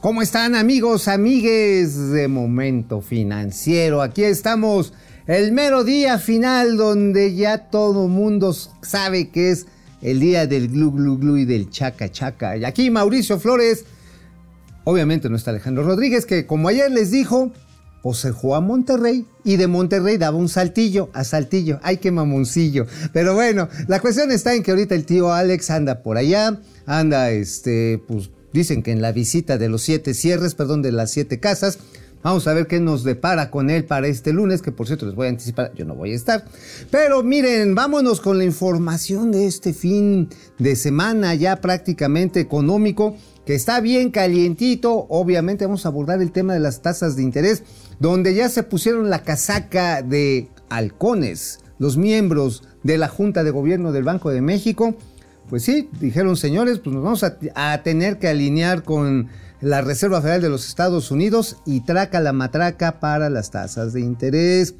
¿Cómo están amigos, amigues de Momento Financiero? Aquí estamos, el mero día final donde ya todo mundo sabe que es el día del glu glu glu y del chaca chaca. Y aquí Mauricio Flores, obviamente no está Alejandro Rodríguez, que como ayer les dijo, pues se jugó a Monterrey y de Monterrey daba un saltillo a saltillo. Ay, qué mamoncillo. Pero bueno, la cuestión está en que ahorita el tío Alex anda por allá, anda este, pues Dicen que en la visita de los siete cierres, perdón, de las siete casas, Vamos a ver qué nos depara con él para este lunes, que por cierto les voy a anticipar, yo no voy a estar. Pero miren, vámonos con la información de este fin de semana ya prácticamente económico, que está bien calientito. Obviamente vamos a abordar el tema de las tasas de interés, donde ya se pusieron la casaca de halcones, los miembros de la Junta de Gobierno del Banco de México pues sí, dijeron señores, pues nos vamos a, tener que alinear con la Reserva Federal de los Estados Unidos y traca la matraca para las tasas de interés.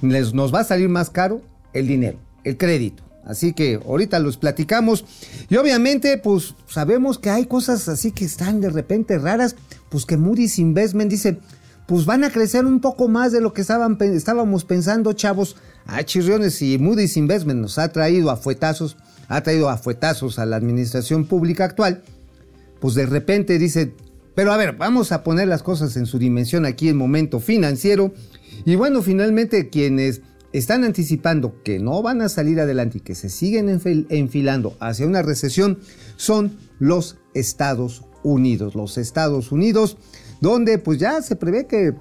Les, nos va a salir más caro el dinero, el crédito. Así que ahorita los platicamos. Y obviamente, pues sabemos que hay cosas así que están de repente raras. Pues que Moody's Investment dice, pues van a crecer un poco más de lo que estaban, estábamos pensando, chavos. Ah, chirriones, y Moody's Investment nos ha traído a fuetazos ha traído a fuetazos a la administración pública actual, pues de repente dice, pero a ver, vamos a poner las cosas en su dimensión aquí en momento financiero. Y bueno, finalmente quienes están anticipando que no van a salir adelante y que se siguen enfilando hacia una recesión son los Estados Unidos. Los Estados Unidos, donde pues ya se prevé que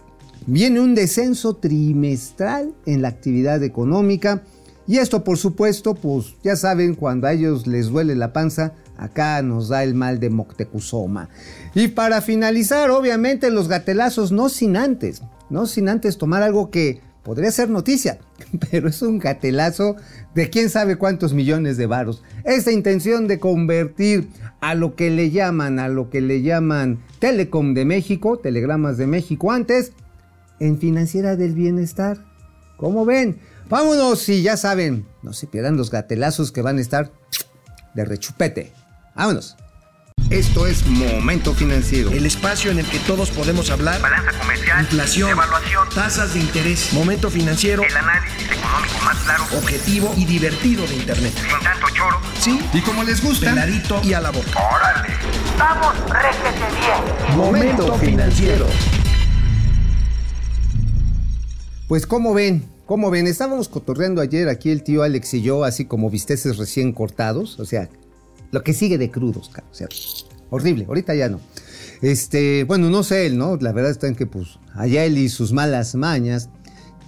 viene un descenso trimestral en la actividad económica y esto, por supuesto, pues ya saben, cuando a ellos les duele la panza, acá nos da el mal de Moctezuma. Y para finalizar, obviamente, los gatelazos, no sin antes, no sin antes tomar algo que podría ser noticia, pero es un gatelazo de quién sabe cuántos millones de varos. Esta intención de convertir a lo que le llaman, a lo que le llaman Telecom de México, Telegramas de México antes, en financiera del bienestar. ¿Cómo ven? Vámonos y ya saben, no se pierdan los gatelazos que van a estar de rechupete. Vámonos. Esto es Momento Financiero. El espacio en el que todos podemos hablar. Balanza comercial. Inflación. Evaluación. Tasas de interés. Momento Financiero. El análisis económico más claro. Objetivo y divertido de Internet. Sin tanto choro. Sí. Y como les gusta. Peladito y a la boca. Órale. Vamos, réjete bien. Momento Financiero. Pues como ven, como ven, estábamos cotorreando ayer aquí el tío Alex y yo, así como visteces recién cortados, o sea, lo que sigue de crudos, o sea, horrible, ahorita ya no. Este, bueno, no sé él, ¿no? La verdad está en que, pues, allá él y sus malas mañas.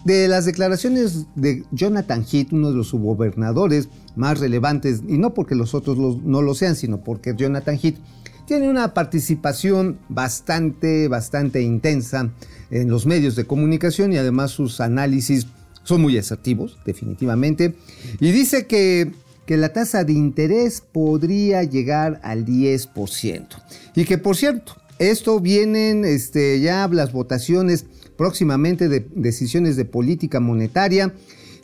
De las declaraciones de Jonathan Heath, uno de los subgobernadores más relevantes, y no porque los otros no lo sean, sino porque Jonathan Heath tiene una participación bastante, bastante intensa en los medios de comunicación y además sus análisis son muy asertivos, definitivamente. Y dice que, que la tasa de interés podría llegar al 10%. Y que, por cierto, esto vienen este, ya las votaciones próximamente de decisiones de política monetaria.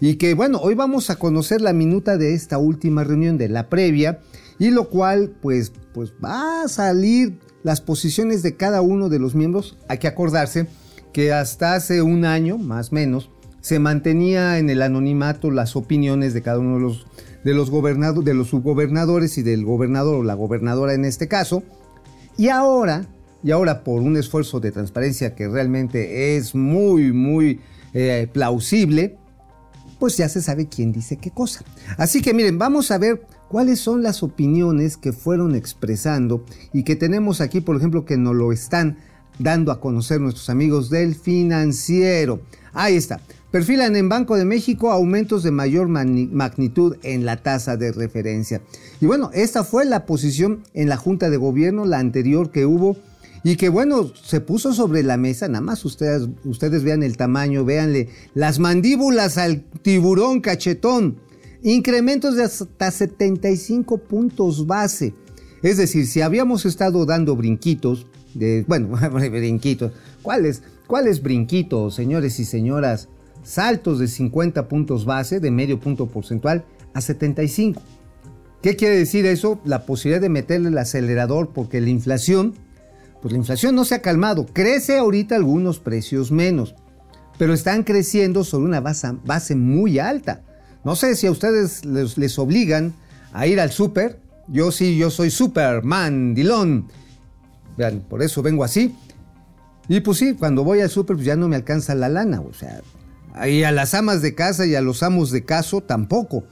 Y que, bueno, hoy vamos a conocer la minuta de esta última reunión de la previa. Y lo cual, pues, pues va a salir las posiciones de cada uno de los miembros. Hay que acordarse que hasta hace un año, más o menos, se mantenía en el anonimato las opiniones de cada uno de los, de los, de los subgobernadores y del gobernador o la gobernadora en este caso. Y ahora, y ahora por un esfuerzo de transparencia que realmente es muy, muy eh, plausible, pues ya se sabe quién dice qué cosa. Así que miren, vamos a ver cuáles son las opiniones que fueron expresando y que tenemos aquí, por ejemplo, que nos lo están dando a conocer nuestros amigos del financiero. Ahí está. Perfilan en Banco de México aumentos de mayor magnitud en la tasa de referencia. Y bueno, esta fue la posición en la Junta de Gobierno, la anterior que hubo, y que bueno, se puso sobre la mesa, nada más ustedes, ustedes vean el tamaño, véanle las mandíbulas al tiburón cachetón, incrementos de hasta 75 puntos base. Es decir, si habíamos estado dando brinquitos, de, bueno, brinquitos, ¿cuáles? ¿Cuáles brinquitos, señores y señoras? Saltos de 50 puntos base, de medio punto porcentual, a 75. ¿Qué quiere decir eso? La posibilidad de meterle el acelerador porque la inflación pues la inflación no se ha calmado. Crece ahorita algunos precios menos, pero están creciendo sobre una base, muy alta. No sé si a ustedes les, les obligan a ir al súper. Yo sí, yo soy Superman, Dilón. Vean, por eso vengo así. Y pues sí, cuando voy al súper pues ya no me alcanza la lana. O sea, y a las amas de casa y a los amos de caso tampoco.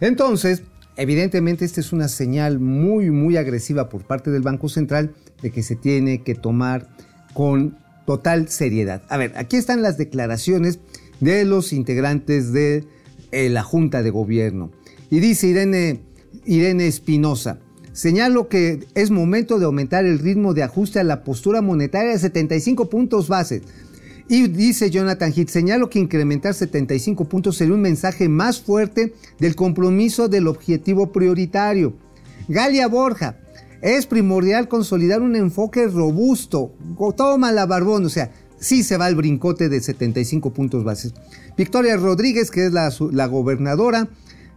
Entonces, evidentemente esta es una señal muy, muy agresiva por parte del Banco Central de que se tiene que tomar con total seriedad. A ver, aquí están las declaraciones de los integrantes de eh, la Junta de Gobierno. Y dice Irene, Irene Espinosa, señalo que es momento de aumentar el ritmo de ajuste a la postura monetaria de 75 puntos base. Y dice Jonathan Heath, señalo que incrementar 75 puntos sería un mensaje más fuerte del compromiso del objetivo prioritario. Galia Borja, es primordial consolidar un enfoque robusto. Toma la barbón, o sea, sí se va el brincote de 75 puntos bases. Victoria Rodríguez, que es la, la gobernadora,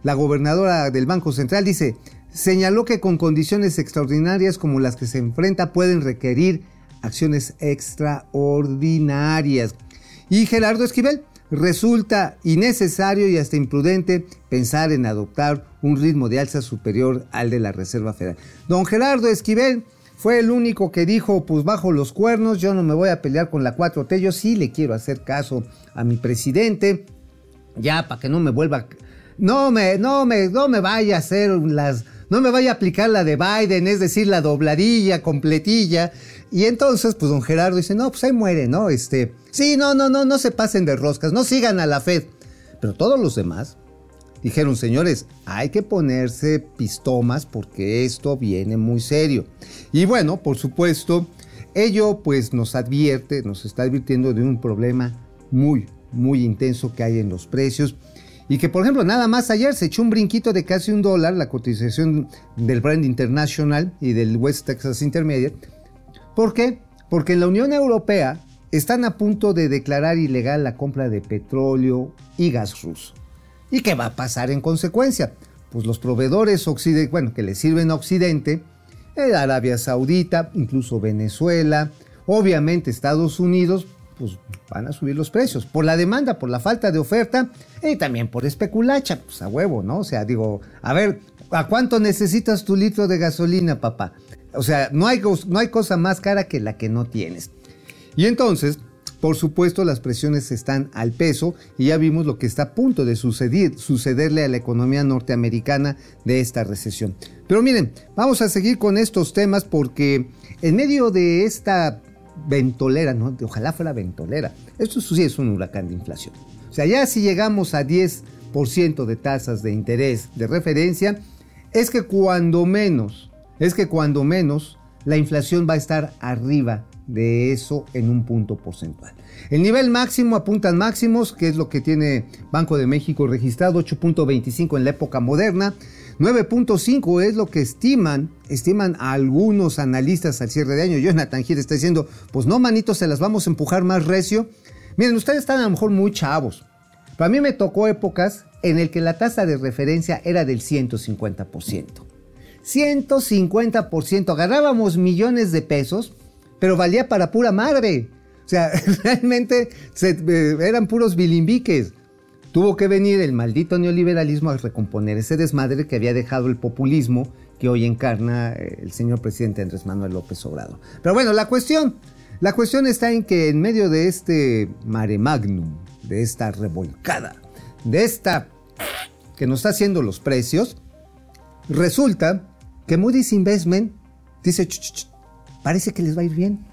la gobernadora del Banco Central, dice, señaló que con condiciones extraordinarias como las que se enfrenta pueden requerir acciones extraordinarias. Y Gerardo Esquivel, resulta innecesario y hasta imprudente pensar en adoptar un ritmo de alza superior al de la Reserva Federal. Don Gerardo Esquivel fue el único que dijo, pues bajo los cuernos, yo no me voy a pelear con la 4T, yo sí le quiero hacer caso a mi presidente, ya para que no me vuelva, no me, no me, no me vaya a hacer las no me vaya a aplicar la de Biden, es decir, la dobladilla, completilla. Y entonces, pues don Gerardo dice, no, pues ahí muere, ¿no? Este, sí, no, no, no, no se pasen de roscas, no sigan a la Fed. Pero todos los demás dijeron, señores, hay que ponerse pistomas porque esto viene muy serio. Y bueno, por supuesto, ello pues nos advierte, nos está advirtiendo de un problema muy, muy intenso que hay en los precios y que, por ejemplo, nada más ayer se echó un brinquito de casi un dólar la cotización del Brand International y del West Texas Intermediate. ¿Por qué? Porque en la Unión Europea están a punto de declarar ilegal la compra de petróleo y gas ruso. ¿Y qué va a pasar en consecuencia? Pues los proveedores bueno, que le sirven a Occidente, eh, Arabia Saudita, incluso Venezuela, obviamente Estados Unidos, pues van a subir los precios. Por la demanda, por la falta de oferta y también por especulacha, pues a huevo, ¿no? O sea, digo, a ver, ¿a cuánto necesitas tu litro de gasolina, papá? O sea, no hay, no hay cosa más cara que la que no tienes. Y entonces, por supuesto, las presiones están al peso y ya vimos lo que está a punto de suceder, sucederle a la economía norteamericana de esta recesión. Pero miren, vamos a seguir con estos temas porque en medio de esta ventolera, ¿no? Ojalá fuera ventolera. Esto sí es un huracán de inflación. O sea, ya si llegamos a 10% de tasas de interés de referencia, es que cuando menos, es que cuando menos la inflación va a estar arriba de eso en un punto porcentual. El nivel máximo apuntan máximos, que es lo que tiene Banco de México registrado, 8.25 en la época moderna. 9.5 es lo que estiman, estiman algunos analistas al cierre de año. Jonathan Gil está diciendo, pues no, manitos, se las vamos a empujar más recio. Miren, ustedes están a lo mejor muy chavos. Para mí me tocó épocas en el que la tasa de referencia era del 150%. 150%. Agarrábamos millones de pesos, pero valía para pura madre. O sea, realmente eh, eran puros bilimbiques. Tuvo que venir el maldito neoliberalismo a recomponer ese desmadre que había dejado el populismo que hoy encarna eh, el señor presidente Andrés Manuel López Obrador. Pero bueno, la cuestión, la cuestión está en que en medio de este mare magnum, de esta revolcada, de esta que nos está haciendo los precios, resulta que Moody's Investment dice, parece que les va a ir bien.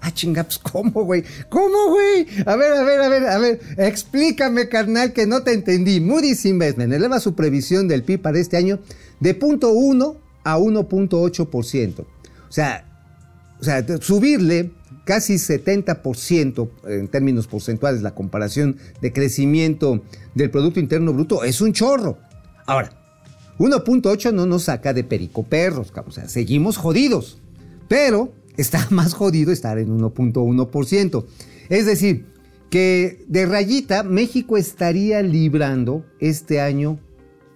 Ah, chingaps, pues, ¿cómo, güey? ¿Cómo, güey? A ver, a ver, a ver, a ver. Explícame, carnal, que no te entendí. Moody's Investment eleva su previsión del PIB para este año de 0.1 a 1.8%. O sea, o sea, subirle casi 70% en términos porcentuales la comparación de crecimiento del Producto Interno Bruto es un chorro. Ahora, 1.8 no nos saca de perico perros, o sea, seguimos jodidos. Pero está más jodido estar en 1.1%. Es decir, que de rayita México estaría librando este año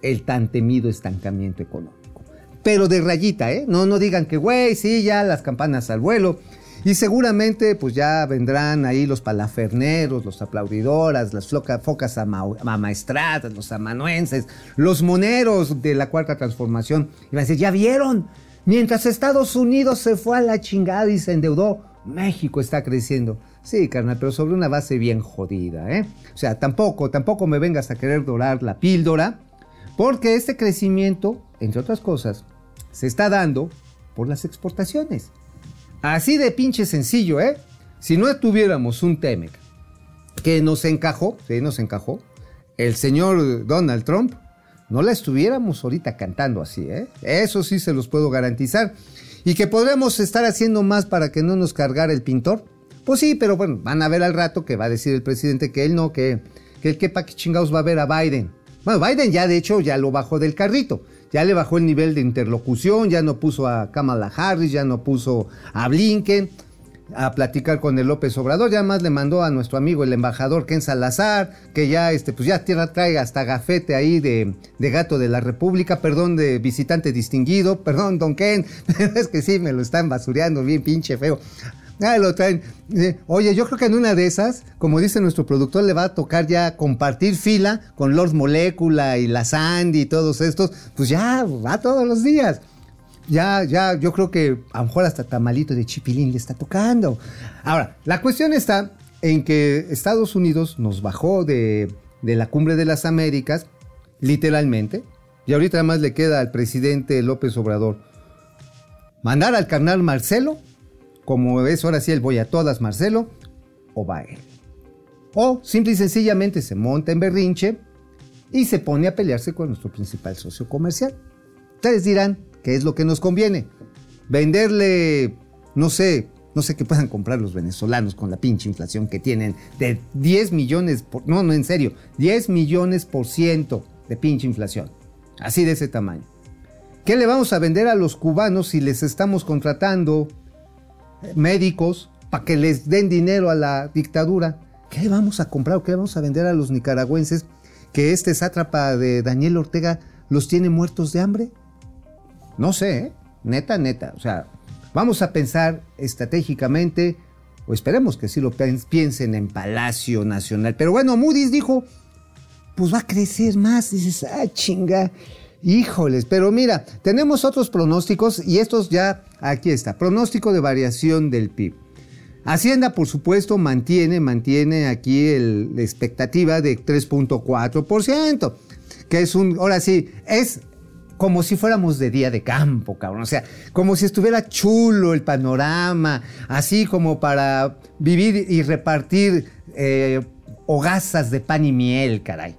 el tan temido estancamiento económico. Pero de rayita, ¿eh? No, no digan que, güey, sí, ya las campanas al vuelo. Y seguramente pues ya vendrán ahí los palaferneros, los aplaudidoras, las floca- focas ama- amaestradas, los amanuenses, los moneros de la cuarta transformación. Y van a decir, ¿ya vieron? Mientras Estados Unidos se fue a la chingada y se endeudó, México está creciendo. Sí, carnal, pero sobre una base bien jodida, ¿eh? O sea, tampoco, tampoco me vengas a querer dorar la píldora, porque este crecimiento, entre otras cosas, se está dando por las exportaciones. Así de pinche sencillo, ¿eh? Si no tuviéramos un Temec que nos encajó, sí, nos encajó, el señor Donald Trump, no la estuviéramos ahorita cantando así, ¿eh? Eso sí se los puedo garantizar. Y que podremos estar haciendo más para que no nos cargara el pintor. Pues sí, pero bueno, van a ver al rato que va a decir el presidente que él no, que, que el que pa' qué chingados va a ver a Biden. Bueno, Biden ya de hecho ya lo bajó del carrito. Ya le bajó el nivel de interlocución, ya no puso a Kamala Harris, ya no puso a Blinken a platicar con el López Obrador, ya más le mandó a nuestro amigo el embajador Ken Salazar, que ya este, pues ya tierra trae hasta gafete ahí de, de gato de la República, perdón, de visitante distinguido, perdón, don Ken, es que sí, me lo están basureando bien pinche feo. Ah, lo traen. Eh, Oye, yo creo que en una de esas, como dice nuestro productor, le va a tocar ya compartir fila con Lord Molecula y la Sandy y todos estos, pues ya va todos los días ya, ya, yo creo que a lo mejor hasta tamalito de chipilín le está tocando. Ahora, la cuestión está en que Estados Unidos nos bajó de, la cumbre de las Américas, literalmente, y ahorita además le queda al presidente López Obrador mandar al carnal Marcelo, como es ahora sí el voy a todas Marcelo, o va él. O simple y sencillamente se monta en berrinche y se pone a pelearse con nuestro principal socio comercial. Ustedes dirán, ¿qué es lo que nos conviene? Venderle, no sé, no sé qué puedan comprar los venezolanos con la pinche inflación que tienen de 10 millones, por, no, no, en serio, 10 millones por ciento de pinche inflación. Así de ese tamaño. ¿Qué le vamos a vender a los cubanos si les estamos contratando eh, médicos para que les den dinero a la dictadura? ¿Qué le vamos a comprar o qué le vamos a vender a los nicaragüenses que este sátrapa de Daniel Ortega los tiene muertos de hambre? No sé, ¿eh? neta, neta. O sea, vamos a pensar estratégicamente, o esperemos que sí lo piensen en Palacio Nacional. Pero bueno, Moody's dijo, pues va a crecer más. Dices, ah, chinga. Híjoles, pero mira, tenemos otros pronósticos y estos ya, aquí está, pronóstico de variación del PIB. Hacienda, por supuesto, mantiene, mantiene aquí la expectativa de 3.4%, que es un, ahora sí, es como si fuéramos de día de campo, cabrón. O sea, como si estuviera chulo el panorama, así como para vivir y repartir eh, hogazas de pan y miel, caray.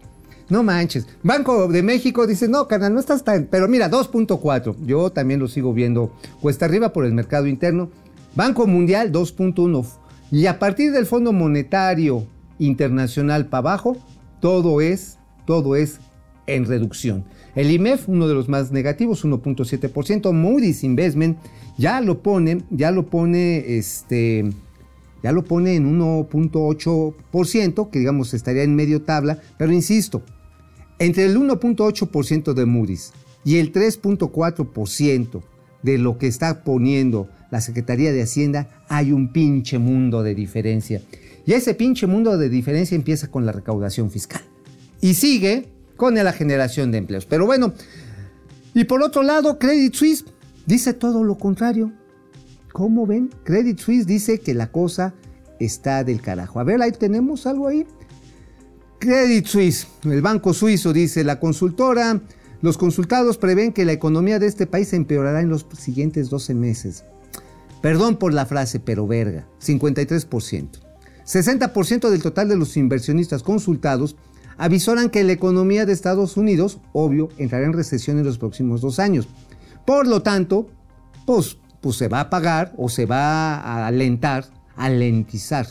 No manches. Banco de México dice, no, carnal, no estás tan... Pero mira, 2.4. Yo también lo sigo viendo cuesta arriba por el mercado interno. Banco Mundial, 2.1. Y a partir del Fondo Monetario Internacional para abajo, todo es, todo es en reducción. El IMEF, uno de los más negativos, 1.7%. Moody's Investment ya lo pone, ya lo pone, este, ya lo pone en 1.8%, que digamos estaría en medio tabla, pero insisto, entre el 1.8% de Moody's y el 3.4% de lo que está poniendo la Secretaría de Hacienda, hay un pinche mundo de diferencia. Y ese pinche mundo de diferencia empieza con la recaudación fiscal. Y sigue con la generación de empleos. Pero bueno, y por otro lado, Credit Suisse dice todo lo contrario. ¿Cómo ven? Credit Suisse dice que la cosa está del carajo. A ver, ahí tenemos algo ahí. Credit Suisse, el banco suizo, dice la consultora. Los consultados prevén que la economía de este país empeorará en los siguientes 12 meses. Perdón por la frase, pero verga, 53%. 60% del total de los inversionistas consultados avisoran que la economía de Estados Unidos, obvio, entrará en recesión en los próximos dos años. Por lo tanto, pues, pues se va a pagar o se va a alentar, alentizar.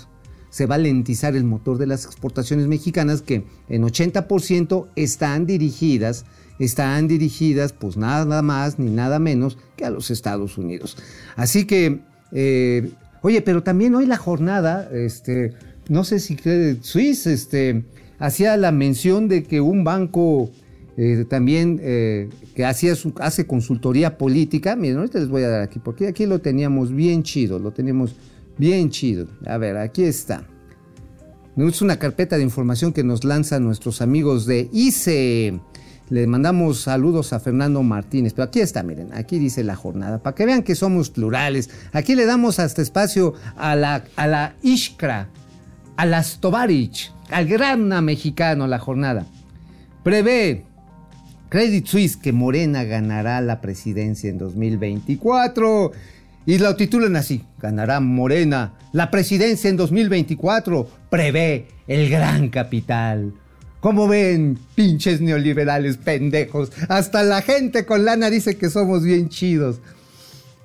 Se va a alentizar el motor de las exportaciones mexicanas que en 80% están dirigidas, están dirigidas pues nada más ni nada menos que a los Estados Unidos. Así que, eh, oye, pero también hoy la jornada, este, no sé si Credit Suisse, este, hacía la mención de que un banco eh, también eh, que hacía su, hace consultoría política, miren, ahorita les voy a dar aquí, porque aquí lo teníamos bien chido, lo teníamos Bien chido. A ver, aquí está. Es una carpeta de información que nos lanzan nuestros amigos de ICE. Le mandamos saludos a Fernando Martínez, pero aquí está, miren, aquí dice la jornada, para que vean que somos plurales. Aquí le damos hasta espacio a la, a la Ishkra, a las Tovarich, al gran mexicano, la jornada. Prevé Credit Suisse que Morena ganará la presidencia en 2024. Y lo titulan así, ganará Morena la presidencia en 2024, prevé el gran capital. Como ven, pinches neoliberales pendejos, hasta la gente con lana dice que somos bien chidos.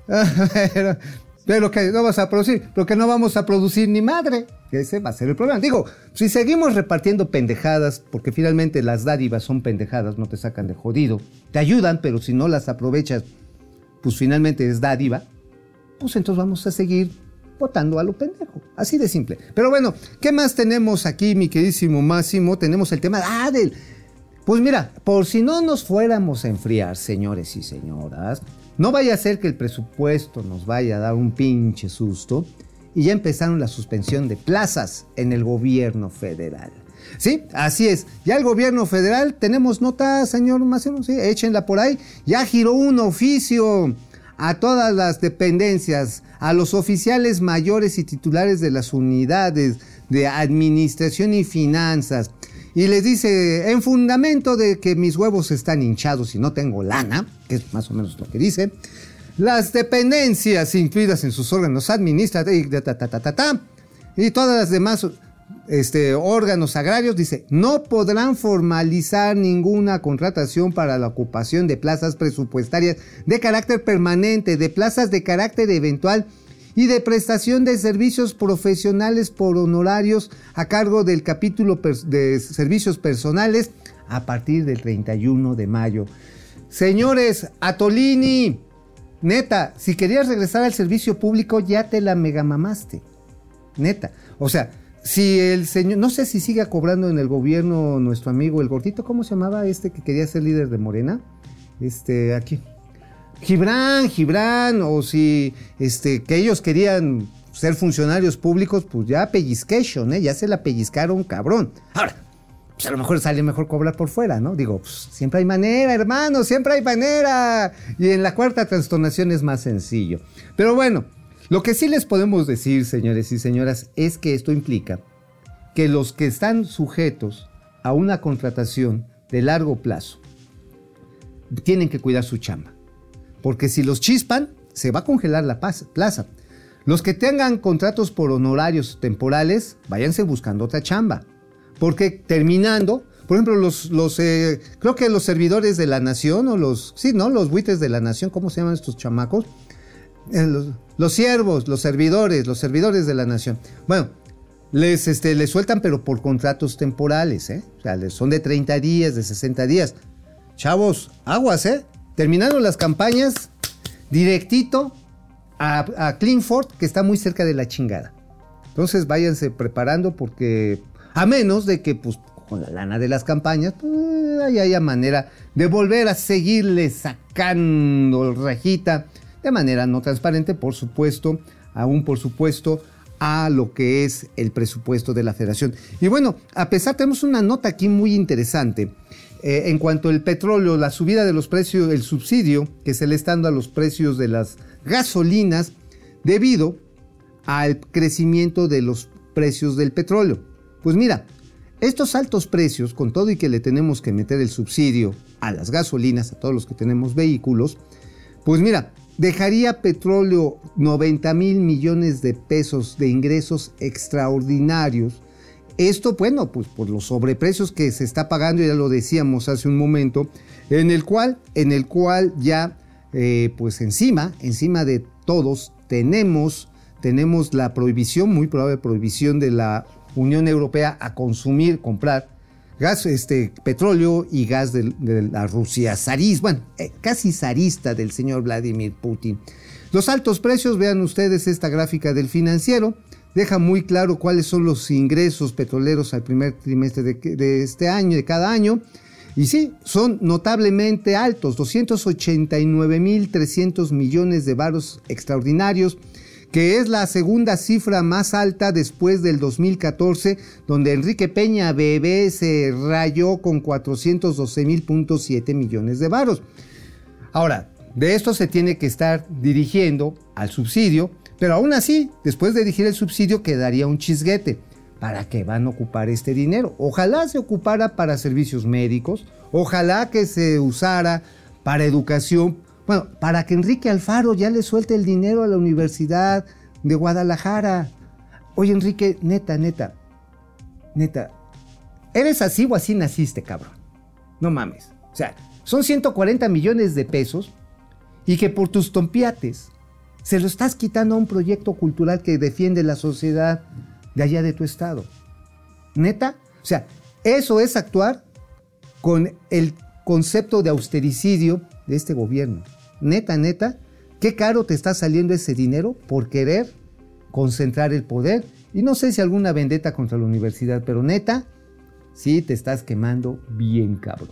Pero, que no vas a producir, pero que no vamos a producir ni madre. Ese va a ser el problema. Digo, si seguimos repartiendo pendejadas, porque finalmente las dádivas son pendejadas, no te sacan de jodido. Te ayudan, pero si no las aprovechas, pues finalmente es dádiva pues entonces vamos a seguir votando a lo pendejo. Así de simple. Pero bueno, ¿qué más tenemos aquí, mi queridísimo Máximo? Tenemos el tema ah, del... Pues mira, por si no nos fuéramos a enfriar, señores y señoras, no vaya a ser que el presupuesto nos vaya a dar un pinche susto y ya empezaron la suspensión de plazas en el gobierno federal. Sí, así es. Ya el gobierno federal, tenemos nota, señor sí, échenla por ahí. Ya giró un oficio a todas las dependencias, a los oficiales mayores y titulares de las unidades de administración y finanzas. Y les dice, en fundamento de que mis huevos están hinchados y no tengo lana, que es más o menos lo que dice, las dependencias incluidas en sus órganos administrativos y todas las demás este, órganos agrarios, dice, no podrán formalizar ninguna contratación para la ocupación de plazas presupuestarias de carácter permanente, de plazas de carácter eventual y de prestación de servicios profesionales por honorarios a cargo del capítulo de servicios personales a partir del 31 de mayo. Señores, Atolini, neta, si querías regresar al servicio público ya te la megamamaste. Neta, o sea, si el señor, no sé si siga cobrando en el gobierno nuestro amigo el gordito, ¿cómo se llamaba este que quería ser líder de Morena? Este, aquí. Gibran, Gibran, o si este, que ellos querían ser funcionarios públicos, pues ya pellizcation, ¿eh? ya se la pellizcaron cabrón. Ahora, pues a lo mejor sale mejor cobrar por fuera, ¿no? Digo, pues siempre hay manera, hermano, siempre hay manera. Y en la cuarta trastornación es más sencillo. Pero bueno, lo que sí les podemos decir, señores y señoras, es que esto implica que los que están sujetos a una contratación de largo plazo tienen que cuidar su chamba. Porque si los chispan, se va a congelar la plaza. Los que tengan contratos por honorarios temporales, váyanse buscando otra chamba. Porque terminando, por ejemplo, los, los eh, creo que los servidores de la nación, o los, sí, ¿no? Los buitres de la nación, ¿cómo se llaman estos chamacos? Eh, los, siervos, los servidores, los servidores de la nación. Bueno, les, este, les sueltan, pero por contratos temporales, ¿eh? O sea, son de 30 días, de 60 días. Chavos, aguas, ¿eh? Terminaron las campañas, directito a, a que está muy cerca de la chingada. Entonces váyanse preparando porque, a menos de que, pues, con la lana de las campañas, pues, ahí haya manera de volver a seguirle sacando rejita de manera no transparente, por supuesto, aún por supuesto, a lo que es el presupuesto de la federación. Y bueno, a pesar, tenemos una nota aquí muy interesante. Eh, en cuanto al petróleo, la subida de los precios, el subsidio que se le está dando a los precios de las gasolinas debido al crecimiento de los precios del petróleo. Pues mira, estos altos precios, con todo y que le tenemos que meter el subsidio a las gasolinas, a todos los que tenemos vehículos, pues mira, dejaría petróleo 90 mil millones de pesos de ingresos extraordinarios. Esto, bueno, pues por los sobreprecios que se está pagando, ya lo decíamos hace un momento, en el cual, en el cual ya, eh, pues encima, encima de todos, tenemos, tenemos la prohibición, muy probable prohibición de la Unión Europea a consumir, comprar gas, este, petróleo y gas de, la Rusia zarista, bueno, eh, casi zarista del señor Vladimir Putin. Los altos precios, vean ustedes esta gráfica del financiero, deja muy claro cuáles son los ingresos petroleros al primer trimestre de, este año, de cada año. Y sí, son notablemente altos, 289.300 millones de varos extraordinarios, que es la segunda cifra más alta después del 2014, donde Enrique Peña Bebé se rayó con 412.7 millones de varos. Ahora, de esto se tiene que estar dirigiendo al subsidio, pero aún así, después de dirigir el subsidio quedaría un chisguete. ¿Para qué van a ocupar este dinero? Ojalá se ocupara para servicios médicos, ojalá que se usara para educación, bueno, para que Enrique Alfaro ya le suelte el dinero a la Universidad de Guadalajara. Oye, Enrique, neta, neta, neta, ¿eres así o así naciste, cabrón? No mames. O sea, son 140 millones de pesos y que por tus tompiates se lo estás quitando a un proyecto cultural que defiende la sociedad de allá de tu estado. Neta, o sea, eso es actuar con el concepto de austericidio de este gobierno. Neta, neta, qué caro te está saliendo ese dinero por querer concentrar el poder. Y no sé si alguna vendetta contra la universidad, pero neta, sí te estás quemando bien cabrón.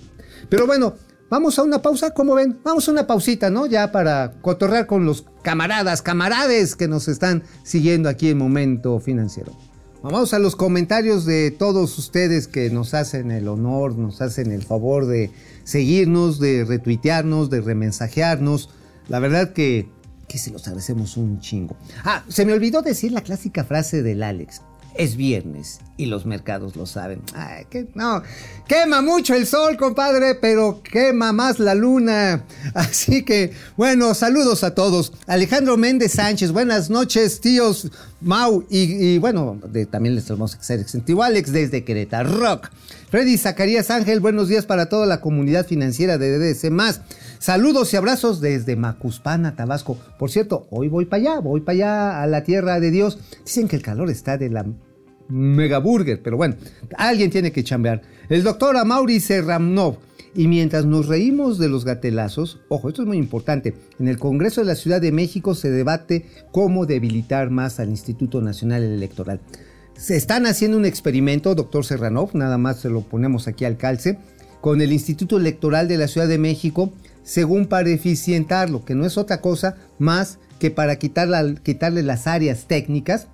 Pero bueno, vamos a una pausa, ¿cómo ven? Vamos a una pausita, ¿no? Ya para cotorrear con los camaradas, camarades que nos están siguiendo aquí en Momento Financiero. Vamos a los comentarios de todos ustedes que nos hacen el honor, nos hacen el favor de seguirnos, de retuitearnos, de remensajearnos. La verdad que, que se los agradecemos un chingo. Ah, se me olvidó decir la clásica frase del Alex. Es viernes y los mercados lo saben. Ay, que, no, quema mucho el sol, compadre, pero quema más la luna. Así que, bueno, saludos a todos. Alejandro Méndez Sánchez, buenas noches, tíos Mau. Y, bueno, también les que ser exentivo Alex desde Querétaro Rock. Freddy Zacarías Ángel, buenos días para toda la comunidad financiera de DDC. Saludos y abrazos desde Macuspana, Tabasco. Por cierto, hoy voy para allá, voy para allá a la tierra de Dios. Dicen que el calor está de la megaburger, pero bueno, alguien tiene que chambear. El doctor Amaury Serramnov. Y mientras nos reímos de los gatelazos, ojo, esto es muy importante, en el Congreso de la Ciudad de México se debate cómo debilitar más al Instituto Nacional Electoral. Se están haciendo un experimento, doctor Serranov, nada más se lo ponemos aquí al calce, con el Instituto Electoral de la Ciudad de México, según para eficientarlo, que no es otra cosa más que para quitarle las áreas técnicas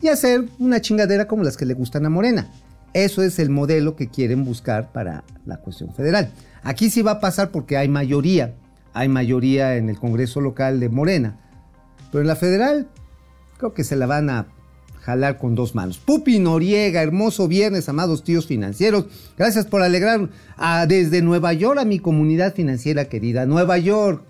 y hacer una chingadera como las que le gustan a Morena. Eso es el modelo que quieren buscar para la cuestión federal. Aquí sí va a pasar porque hay mayoría, hay mayoría en el Congreso local de Morena, pero en la federal creo que se la van a jalar con dos manos. Pupi Noriega, hermoso viernes, amados tíos financieros. Gracias por alegrar a, desde Nueva York a mi comunidad financiera querida. Nueva York.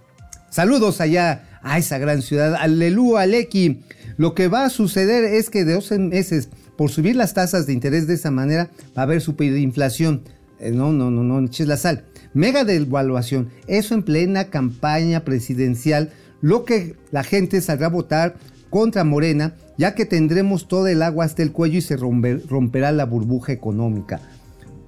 Saludos allá a esa gran ciudad. Aleluya, Aleki. Lo que va a suceder es que de 12 meses, por subir las tasas de interés de esa manera, va a haber superinflación. Eh, no, no, no, no, eches la sal. Mega devaluación. Eso en plena campaña presidencial. Lo que la gente saldrá a votar contra Morena, ya que tendremos todo el agua hasta el cuello y se romperá la burbuja económica.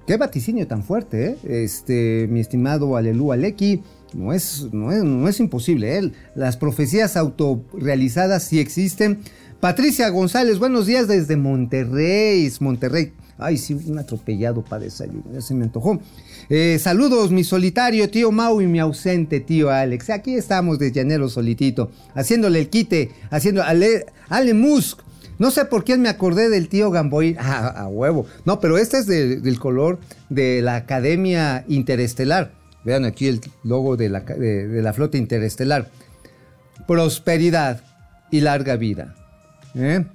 Qué vaticinio tan fuerte, ¿eh? Este, mi estimado Alelu Aleki. No es, no es, no es imposible. ¿eh? Las profecías autorrealizadas sí existen. Patricia González, buenos días desde Monterrey. Monterrey. Ay, sí, un atropellado para desayuno. Ya se me antojó. Eh, saludos, mi solitario tío Mau y mi ausente tío Alex. Aquí estamos de llanero solitito, haciéndole el quite, haciendo Ale, Ale Musk. No sé por qué me acordé del tío Gamboín. Ah, a huevo. No, pero este es del color de la Academia Interestelar. Vean aquí el logo de la, de, la flota interestelar. Prosperidad y larga vida. ¿eh?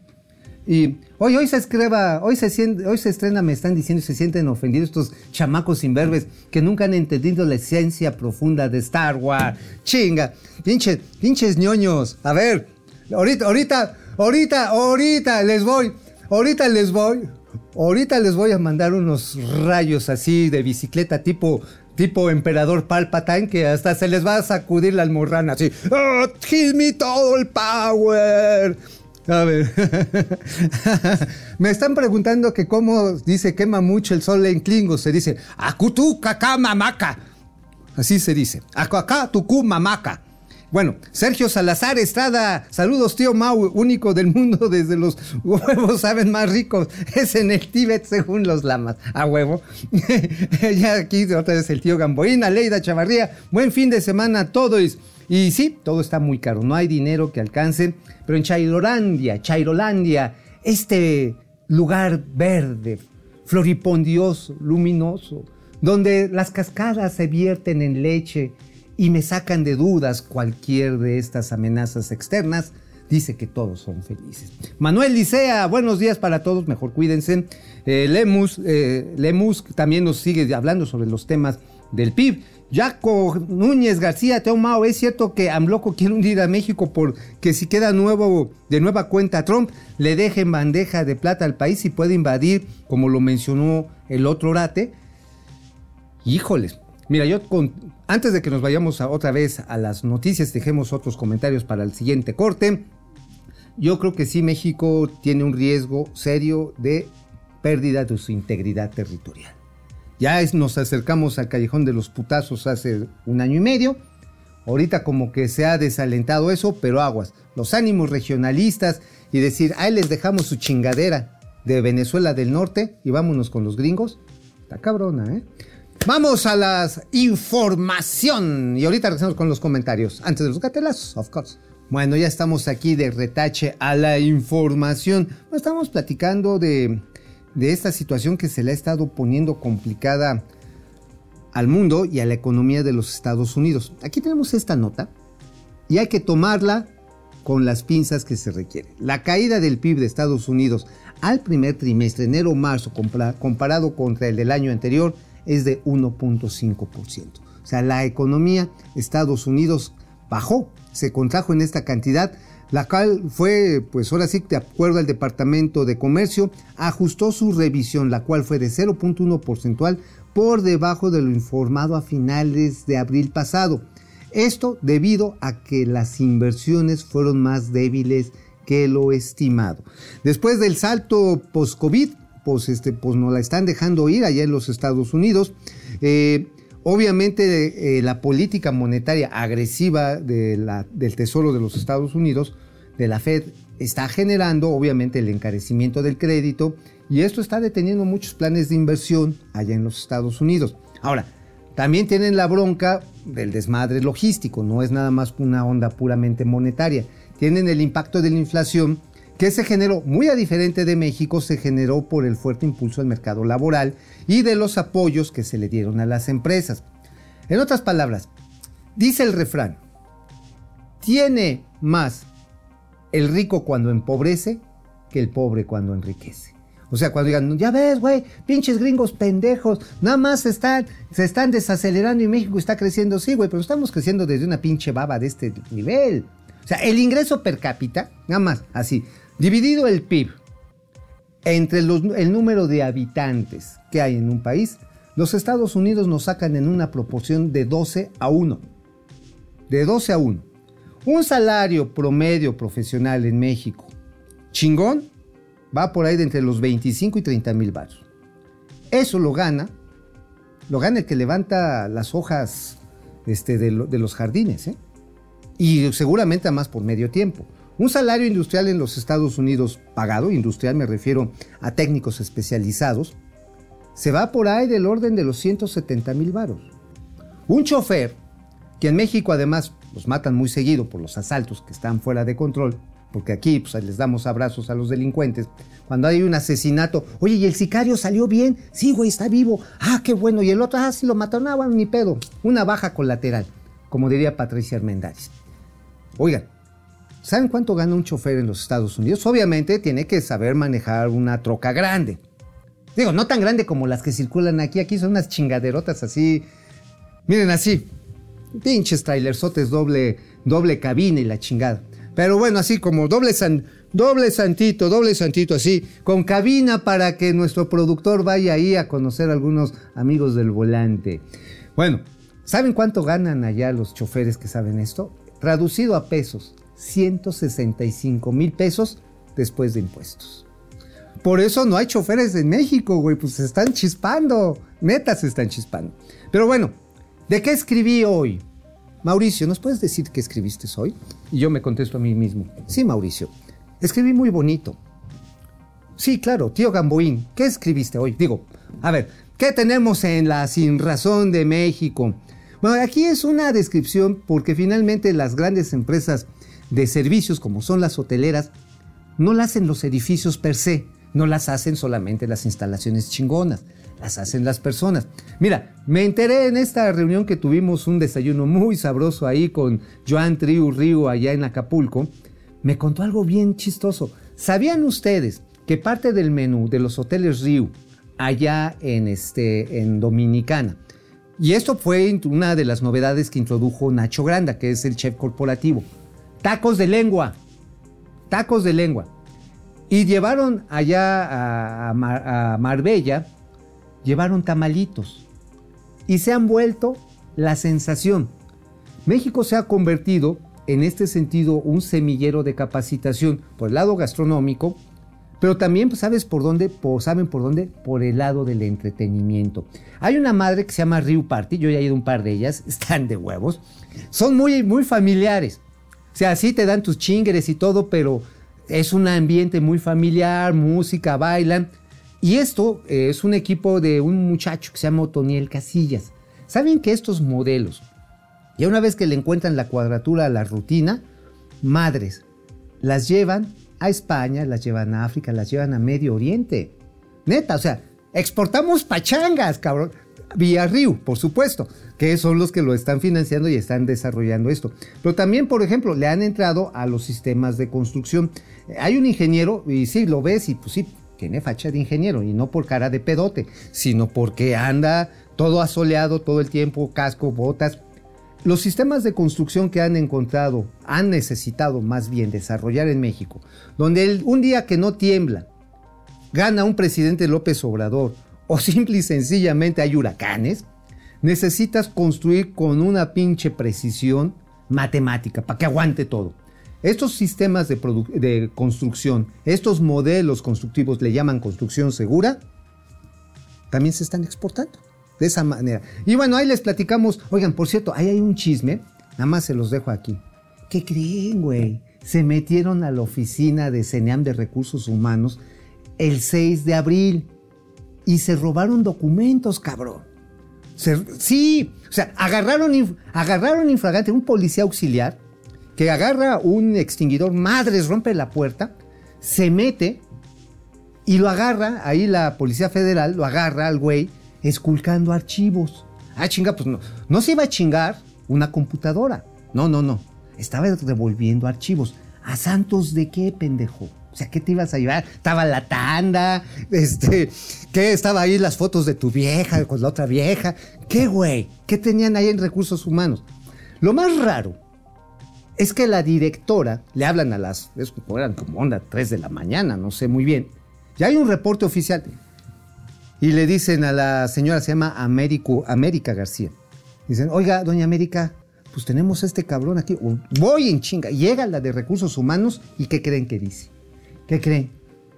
Y hoy, hoy se escriba, hoy se, hoy se estrena, me están diciendo, se sienten ofendidos estos chamacos imberbes que nunca han entendido la esencia profunda de Star Wars. Chinga, pinches, pinches ñoños. A ver, ahorita, ahorita, ahorita, ahorita les voy, ahorita les voy, ahorita les voy a mandar unos rayos así de bicicleta tipo tipo emperador Palpatine que hasta se les va a sacudir la almorrana así. Oh, give me todo el power. A ver. Me están preguntando que cómo dice quema mucho el sol en Klingo. Se dice Akutu kaka mamaka. Así se dice. Tuku mamaka. Bueno, Sergio Salazar Estrada, saludos tío Mau, único del mundo desde los huevos saben más ricos, es en el Tíbet según los lamas, a huevo. ya aquí otra vez el tío Gamboína, Leida Chavarría, buen fin de semana a todos. Y sí, todo está muy caro, no hay dinero que alcance, pero en Chairolandia, Chairolandia, este lugar verde, floripondioso, luminoso, donde las cascadas se vierten en leche y me sacan de dudas cualquier de estas amenazas externas, dice que todos son felices. Manuel Licea, buenos días para todos, mejor cuídense. Eh, Lemus, eh, Lemus también nos sigue hablando sobre los temas del PIB. Jaco Núñez García, Teomao, es cierto que Amloco quiere hundir a México porque si queda nuevo, de nueva cuenta Trump, le dejen bandeja de plata al país y puede invadir, como lo mencionó el otro orate. Híjoles, mira, yo con, antes de que nos vayamos a, otra vez a las noticias, dejemos otros comentarios para el siguiente corte. Yo creo que sí, México tiene un riesgo serio de pérdida de su integridad territorial. Ya nos acercamos al callejón de los putazos hace un año y medio. Ahorita como que se ha desalentado eso, pero aguas. Los ánimos regionalistas y decir, ahí les dejamos su chingadera de Venezuela del Norte y vámonos con los gringos. Está cabrona, ¿eh? Vamos a la información. Y ahorita regresamos con los comentarios. Antes de los gatelazos, of course. Bueno, ya estamos aquí de retache a la información. Estamos platicando de de esta situación que se le ha estado poniendo complicada al mundo y a la economía de los Estados Unidos. Aquí tenemos esta nota y hay que tomarla con las pinzas que se requiere. La caída del PIB de Estados Unidos al primer trimestre, enero-marzo, comparado contra el del año anterior, es de 1.5%. O sea, la economía de Estados Unidos bajó, se contrajo en esta cantidad la cual fue, pues ahora sí, de acuerdo al Departamento de Comercio, ajustó su revisión, la cual fue de 0.1 porcentual por debajo de lo informado a finales de abril pasado. Esto debido a que las inversiones fueron más débiles que lo estimado. Después del salto post-COVID, pues, este, pues la están dejando ir allá en los Estados Unidos. Eh, Obviamente eh, la política monetaria agresiva del Tesoro de los Estados Unidos, de la Fed, está generando obviamente el encarecimiento del crédito y esto está deteniendo muchos planes de inversión allá en los Estados Unidos. Ahora, también tienen la bronca del desmadre logístico, no es nada más una onda puramente monetaria. Tienen el impacto de la inflación que se generó, muy a diferente de México, se generó por el fuerte impulso al mercado laboral y de los apoyos que se le dieron a las empresas. En otras palabras, dice el refrán, tiene más el rico cuando empobrece que el pobre cuando enriquece. O sea, cuando digan, ya ves, güey, pinches gringos pendejos, nada más están, se están desacelerando y México está creciendo. Sí, güey, pero estamos creciendo desde una pinche baba de este nivel. O sea, el ingreso per cápita, nada más, así, Dividido el PIB entre el número de habitantes que hay en un país, los Estados Unidos nos sacan en una proporción de 12 a 1. De 12 a 1. Un salario promedio profesional en México, chingón, va por ahí de entre los 25 y 30 mil baros. Eso lo gana, lo gana el que levanta las hojas este, de, los jardines, ¿eh? y seguramente más por medio tiempo. Un salario industrial en los Estados Unidos pagado, industrial me refiero a técnicos especializados, se va por ahí del orden de los 170 mil varos. Un chofer, que en México además los matan muy seguido por los asaltos que están fuera de control, porque aquí pues, les damos abrazos a los delincuentes. Cuando hay un asesinato, oye, ¿y el sicario salió bien? Sí, güey, está vivo. Ah, qué bueno. Y el otro, ah, sí lo mataron, ah, ni pedo. Una baja colateral, como diría Patricia Armendáriz. Oigan, ¿Saben cuánto gana un chofer en los Estados Unidos? Obviamente tiene que saber manejar una troca grande. Digo, no tan grande como las que circulan aquí. Aquí son unas chingaderotas así. Miren así. Pinches trailersotes doble, doble cabina y la chingada. Pero bueno, así como doble, doble santito, doble santito así, con cabina para que nuestro productor vaya ahí a conocer a algunos amigos del volante. Bueno, ¿saben cuánto ganan allá los choferes que saben esto? Traducido a pesos, 165 mil pesos después de impuestos. Por eso no hay choferes en México, güey, pues se están chispando, neta se están chispando. Pero bueno, ¿de qué escribí hoy? Mauricio, ¿nos puedes decir qué escribiste hoy? Y yo me contesto a mí mismo. Sí, Mauricio, escribí muy bonito. Sí, claro, tío Gamboín, ¿qué escribiste hoy? Digo, a ver, ¿qué tenemos en la Sin Razón de México? Bueno, aquí es una descripción porque finalmente las grandes empresas de servicios como son las hoteleras no las hacen los edificios per se, no las hacen solamente las instalaciones chingonas, las hacen las personas. Mira, me enteré en esta reunión que tuvimos un desayuno muy sabroso ahí con Joan Triu Río allá en Acapulco, me contó algo bien chistoso. ¿Sabían ustedes que parte del menú de los hoteles Río allá en, este, en Dominicana, y esto fue una de las novedades que introdujo Nacho Granda, que es el chef corporativo, tacos de lengua, tacos de lengua. Y llevaron allá a, Marbella, llevaron tamalitos. Y se han vuelto la sensación. México se ha convertido en este sentido un semillero de capacitación por el lado gastronómico, pero también pues, sabes por dónde, saben por dónde, por el lado del entretenimiento. Hay una madre que se llama Ryu Party, yo ya he ido a un par de ellas, están de huevos, son muy, muy familiares. O sea, sí te dan tus chingueres y todo, pero es un ambiente muy familiar, música, bailan. Y esto eh, es un equipo de un muchacho que se llama Otoniel Casillas. Saben que estos modelos, ya una vez que le encuentran la cuadratura a la rutina, madres, las llevan a España, las llevan a África, las llevan a Medio Oriente. Neta, o sea, exportamos pachangas, cabrón. Vía Río, por supuesto, que son los que lo están financiando y están desarrollando esto. Pero también, por ejemplo, le han entrado a los sistemas de construcción. Hay un ingeniero, y sí, lo ves, y pues sí, tiene facha de ingeniero, y no por cara de pedote, sino porque anda todo asoleado todo el tiempo, casco, botas. Los sistemas de construcción que han encontrado, han necesitado más bien desarrollar en México, donde un día que no tiembla, gana un presidente López Obrador, o simple y sencillamente hay huracanes, necesitas construir con una pinche precisión matemática para que aguante todo. Estos sistemas de, construcción, estos modelos constructivos le llaman construcción segura, también se están exportando de esa manera. Y bueno, ahí les platicamos, oigan, por cierto, ahí hay un chisme, nada más se los dejo aquí. ¿Qué creen, güey? Se metieron a la oficina de CENEAM de Recursos Humanos el 6 de abril y se robaron documentos, cabrón. sí, o sea, agarraron, agarraron infragante, un policía auxiliar que agarra un extinguidor, madres, rompe la puerta, se mete y lo agarra, ahí la Policía Federal lo agarra al güey esculcando archivos. Ah, chinga, pues no, no se iba a chingar una computadora. No, no, no. Estaba devolviendo archivos. ¿A Santos de qué, pendejo? O sea, ¿qué te ibas a llevar? Estaba la tanda, este, ¿qué? Estaba ahí las fotos de tu vieja con la otra vieja. ¿Qué, güey? ¿Qué tenían ahí en recursos humanos? Lo más raro es que la directora, le hablan a las, es, eran como onda 3 de la mañana, no sé muy bien. Ya hay un reporte oficial y le dicen a la señora, se llama Américo, América García. Dicen, oiga, doña América, pues tenemos a este cabrón aquí. Voy en chinga. Llega la de recursos humanos y ¿qué creen que dice? ¿Qué creen?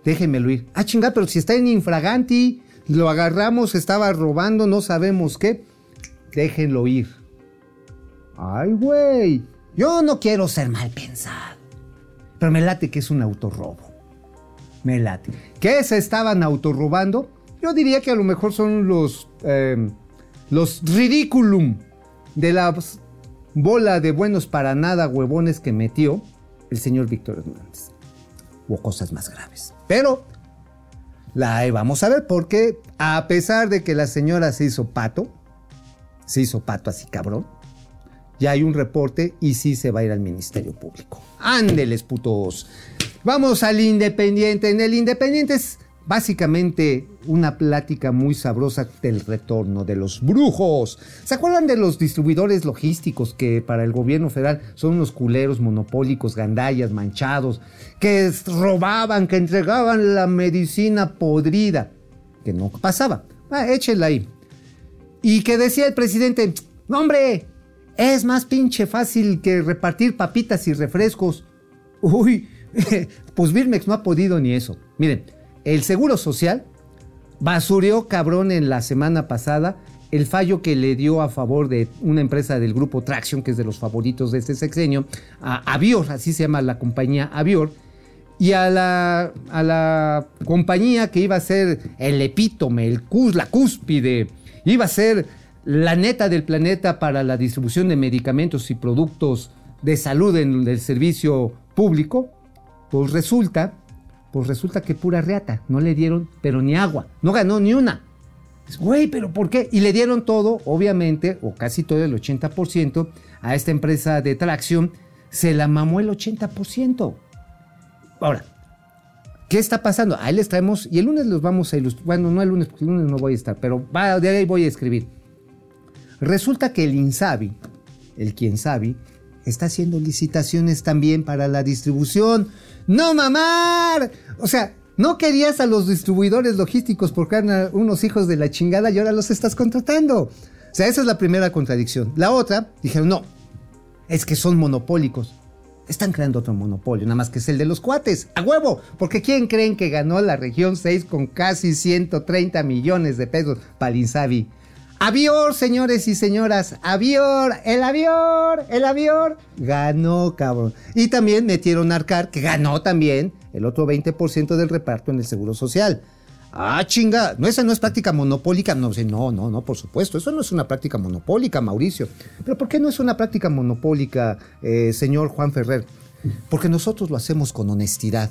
Déjenmelo ir. Ah, chinga, pero si está en infraganti, lo agarramos, estaba robando, no sabemos qué. Déjenlo ir. Ay, güey. Yo no quiero ser mal pensado. Pero me late que es un autorrobo. Me late. ¿Qué se estaban autorrobando? Yo diría que a lo mejor son los, eh, los ridiculum de la bola de buenos para nada huevones que metió el señor Víctor Hernández. O cosas más graves. Pero la vamos a ver porque a pesar de que la señora se hizo pato, se hizo pato así cabrón, ya hay un reporte y sí se va a ir al Ministerio Público. Ándeles, putos. Vamos al Independiente. En el Independiente es básicamente una plática muy sabrosa del retorno de los brujos. ¿Se acuerdan de los distribuidores logísticos que para el gobierno federal son unos culeros monopólicos, gandallas, manchados, que robaban, que entregaban la medicina podrida? Que no pasaba. Ah, échenla ahí. Y que decía el presidente, hombre, es más pinche fácil que repartir papitas y refrescos. Uy, pues Birmex no ha podido ni eso. Miren, el Seguro Social basurió cabrón en la semana pasada el fallo que le dio a favor de una empresa del grupo Traction, que es de los favoritos de este sexenio, a Avior, así se llama la compañía Avior, y a la, a la compañía que iba a ser el epítome, el cus, la cúspide, iba a ser la neta del planeta para la distribución de medicamentos y productos de salud en el servicio público, pues resulta, pues resulta que pura reata, no le dieron pero ni agua, no ganó ni una. Güey, pero ¿por qué? Y le dieron todo, obviamente, o casi todo el 80% a esta empresa de tracción, se la mamó el 80%. Ahora, ¿qué está pasando? Ahí les traemos, y el lunes los vamos a ilustrar, bueno, no el lunes, porque el lunes no voy a estar, pero va, de ahí voy a escribir. Resulta que el INSABI, el quien sabe, está haciendo licitaciones también para la distribución. ¡No mamar! O sea, no querías a los distribuidores logísticos porque eran unos hijos de la chingada y ahora los estás contratando. O sea, esa es la primera contradicción. La otra, dijeron, no, es que son monopólicos. Están creando otro monopolio, nada más que es el de los cuates, a huevo, porque ¿quién creen que ganó la región 6 con casi 130 millones de pesos Insabi? Avior, señores y señoras, Avior, el Avior, el Avior, ganó, cabrón. Y también metieron a Arcar, que ganó también el otro 20% del reparto en el Seguro Social. Ah, chinga, no, esa no es práctica monopólica. No, no, no, no, por supuesto, eso no es una práctica monopólica, Mauricio. Pero ¿por qué no es una práctica monopólica, eh, señor Juan Ferrer? Porque nosotros lo hacemos con honestidad.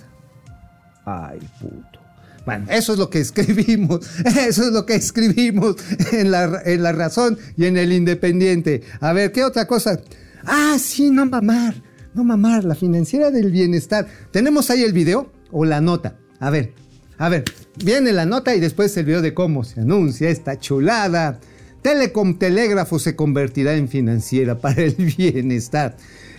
Ay, puto. Bueno, eso es lo que escribimos, eso es lo que escribimos en la, en la razón y en el independiente. A ver, ¿qué otra cosa? Ah, sí, no mamar, no mamar, la financiera del bienestar. ¿Tenemos ahí el video o la nota? A ver, a ver, viene la nota y después el video de cómo se anuncia esta chulada. Telecom Telégrafo se convertirá en financiera para el bienestar.